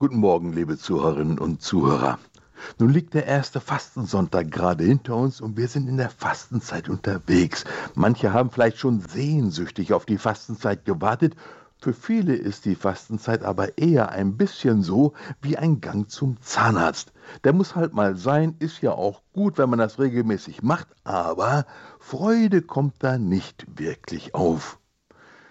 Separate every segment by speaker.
Speaker 1: Guten Morgen, liebe Zuhörerinnen und Zuhörer. Nun liegt der erste Fastensonntag gerade hinter uns und wir sind in der Fastenzeit unterwegs. Manche haben vielleicht schon sehnsüchtig auf die Fastenzeit gewartet. Für viele ist die Fastenzeit aber eher ein bisschen so wie ein Gang zum Zahnarzt. Der muss halt mal sein, ist ja auch gut, wenn man das regelmäßig macht, aber Freude kommt da nicht wirklich auf.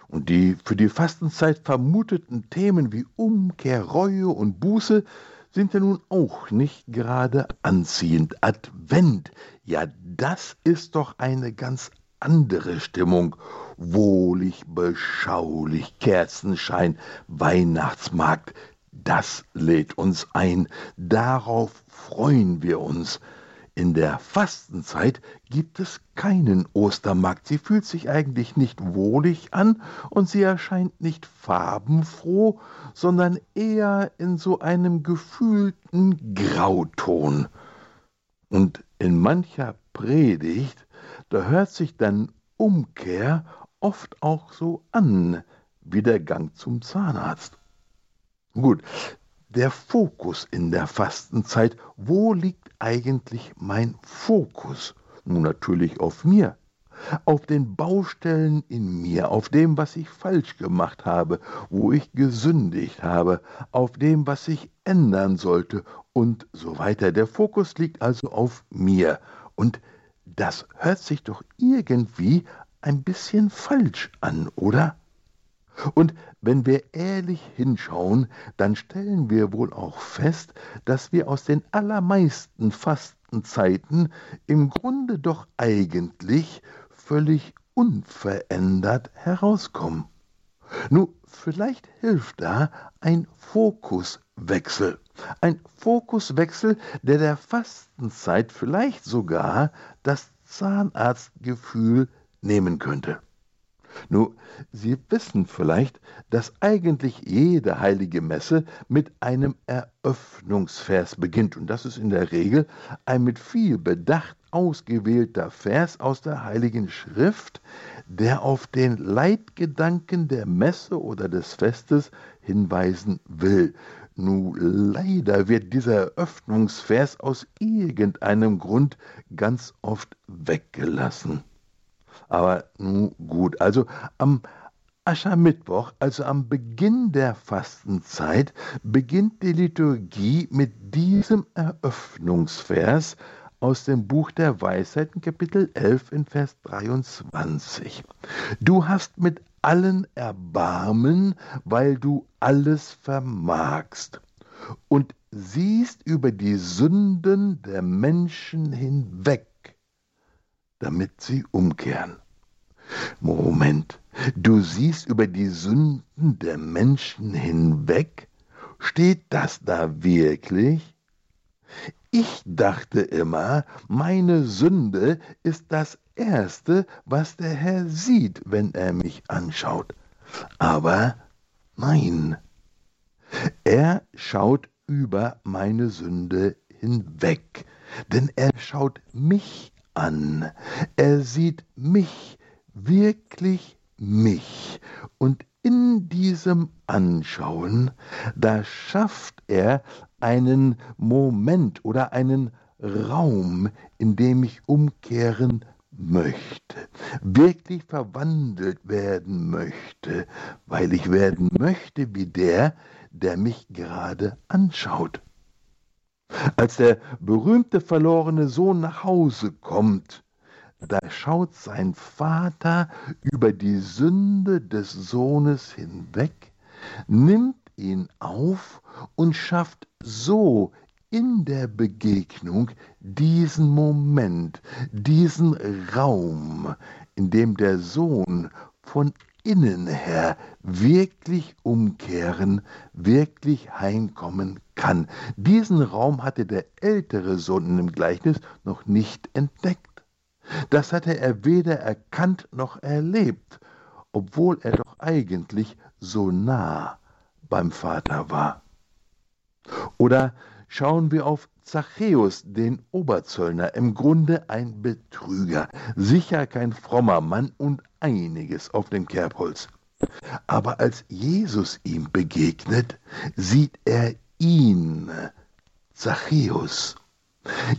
Speaker 1: Und die für die Fastenzeit vermuteten Themen wie Umkehr, Reue und Buße sind ja nun auch nicht gerade anziehend. Advent, ja, das ist doch eine ganz andere Stimmung. Wohlig, beschaulich, Kerzenschein, Weihnachtsmarkt, das lädt uns ein, darauf freuen wir uns. In der Fastenzeit gibt es keinen Ostermarkt. Sie fühlt sich eigentlich nicht wohlig an und sie erscheint nicht farbenfroh, sondern eher in so einem gefühlten Grauton. Und in mancher Predigt, da hört sich dann Umkehr oft auch so an wie der Gang zum Zahnarzt. Gut, der Fokus in der Fastenzeit, wo liegt eigentlich mein Fokus? Nun natürlich auf mir, auf den Baustellen in mir, auf dem, was ich falsch gemacht habe, wo ich gesündigt habe, auf dem, was ich ändern sollte und so weiter. Der Fokus liegt also auf mir. Und das hört sich doch irgendwie ein bisschen falsch an, oder? Und wenn wir ehrlich hinschauen, dann stellen wir wohl auch fest, dass wir aus den allermeisten Fastenzeiten im Grunde doch eigentlich völlig unverändert herauskommen. Nun, vielleicht hilft da ein Fokuswechsel. Ein Fokuswechsel, der der Fastenzeit vielleicht sogar das Zahnarztgefühl nehmen könnte. Nun, Sie wissen vielleicht, dass eigentlich jede heilige Messe mit einem Eröffnungsvers beginnt. Und das ist in der Regel ein mit viel Bedacht ausgewählter Vers aus der Heiligen Schrift, der auf den Leitgedanken der Messe oder des Festes hinweisen will. Nun, leider wird dieser Eröffnungsvers aus irgendeinem Grund ganz oft weggelassen. Aber nun gut, also am Aschermittwoch, also am Beginn der Fastenzeit, beginnt die Liturgie mit diesem Eröffnungsvers aus dem Buch der Weisheiten, Kapitel 11 in Vers 23. Du hast mit allen Erbarmen, weil du alles vermagst und siehst über die Sünden der Menschen hinweg damit sie umkehren. Moment, du siehst über die Sünden der Menschen hinweg? Steht das da wirklich? Ich dachte immer, meine Sünde ist das Erste, was der Herr sieht, wenn er mich anschaut. Aber nein, er schaut über meine Sünde hinweg, denn er schaut mich an. Er sieht mich, wirklich mich. Und in diesem Anschauen, da schafft er einen Moment oder einen Raum, in dem ich umkehren möchte, wirklich verwandelt werden möchte, weil ich werden möchte wie der, der mich gerade anschaut. Als der berühmte verlorene Sohn nach Hause kommt, da schaut sein Vater über die Sünde des Sohnes hinweg, nimmt ihn auf und schafft so in der Begegnung diesen Moment, diesen Raum, in dem der Sohn von innen her wirklich umkehren, wirklich heimkommen kann. Diesen Raum hatte der ältere Sohn in dem Gleichnis noch nicht entdeckt. Das hatte er weder erkannt noch erlebt, obwohl er doch eigentlich so nah beim Vater war. Oder schauen wir auf Zachäus, den Oberzöllner, im Grunde ein Betrüger, sicher kein frommer Mann und einiges auf dem Kerbholz. Aber als Jesus ihm begegnet, sieht er ihn, Zachäus.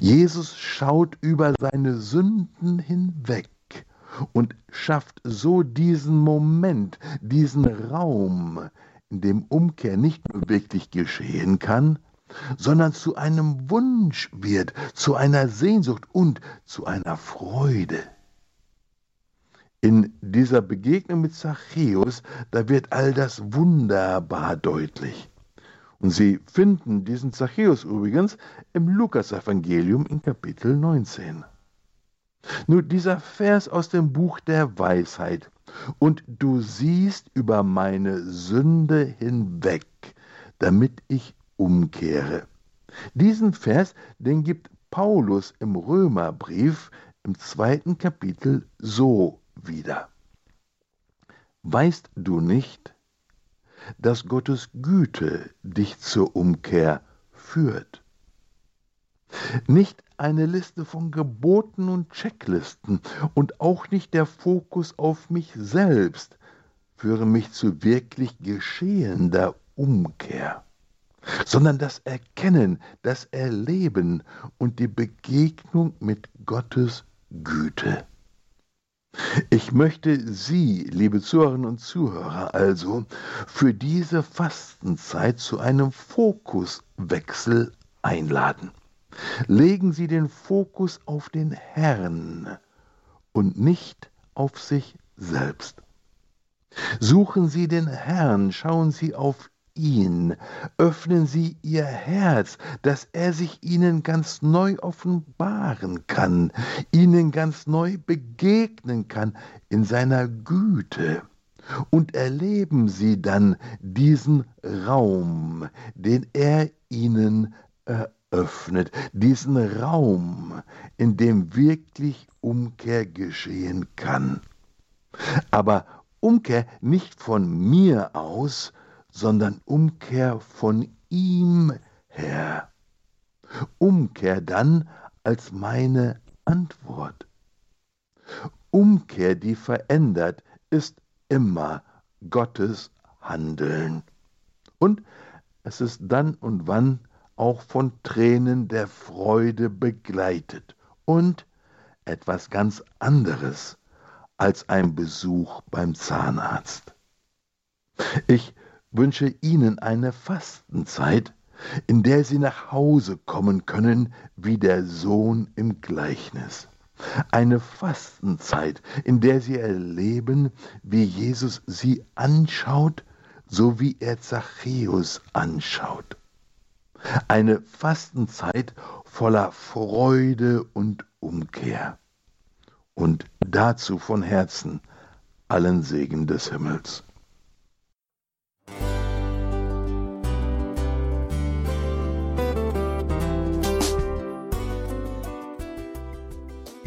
Speaker 1: Jesus schaut über seine Sünden hinweg und schafft so diesen Moment, diesen Raum, in dem Umkehr nicht nur wirklich geschehen kann, sondern zu einem Wunsch wird, zu einer Sehnsucht und zu einer Freude. In dieser Begegnung mit Zachäus, da wird all das wunderbar deutlich. Und Sie finden diesen Zachäus übrigens im Lukasevangelium in Kapitel 19. Nur dieser Vers aus dem Buch der Weisheit. Und du siehst über meine Sünde hinweg, damit ich umkehre. Diesen Vers, den gibt Paulus im Römerbrief im zweiten Kapitel so wieder. Weißt du nicht, dass Gottes Güte dich zur Umkehr führt? Nicht eine Liste von Geboten und Checklisten und auch nicht der Fokus auf mich selbst führen mich zu wirklich geschehender Umkehr, sondern das Erkennen, das Erleben und die Begegnung mit Gottes Güte. Ich möchte Sie, liebe Zuhörerinnen und Zuhörer, also für diese Fastenzeit zu einem Fokuswechsel einladen. Legen Sie den Fokus auf den Herrn und nicht auf sich selbst. Suchen Sie den Herrn, schauen Sie auf ihn, öffnen Sie Ihr Herz, dass er sich Ihnen ganz neu offenbaren kann, Ihnen ganz neu begegnen kann in seiner Güte. Und erleben Sie dann diesen Raum, den er Ihnen eröffnet öffnet, diesen Raum, in dem wirklich Umkehr geschehen kann. Aber Umkehr nicht von mir aus, sondern Umkehr von ihm her. Umkehr dann als meine Antwort. Umkehr, die verändert, ist immer Gottes Handeln. Und es ist dann und wann auch von Tränen der Freude begleitet und etwas ganz anderes als ein Besuch beim Zahnarzt. Ich wünsche Ihnen eine Fastenzeit, in der Sie nach Hause kommen können wie der Sohn im Gleichnis. Eine Fastenzeit, in der Sie erleben, wie Jesus Sie anschaut, so wie er Zachäus anschaut. Eine Fastenzeit voller Freude und Umkehr. Und dazu von Herzen allen Segen des Himmels.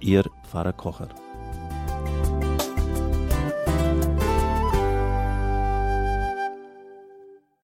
Speaker 2: Ihr Pfarrer Kocher.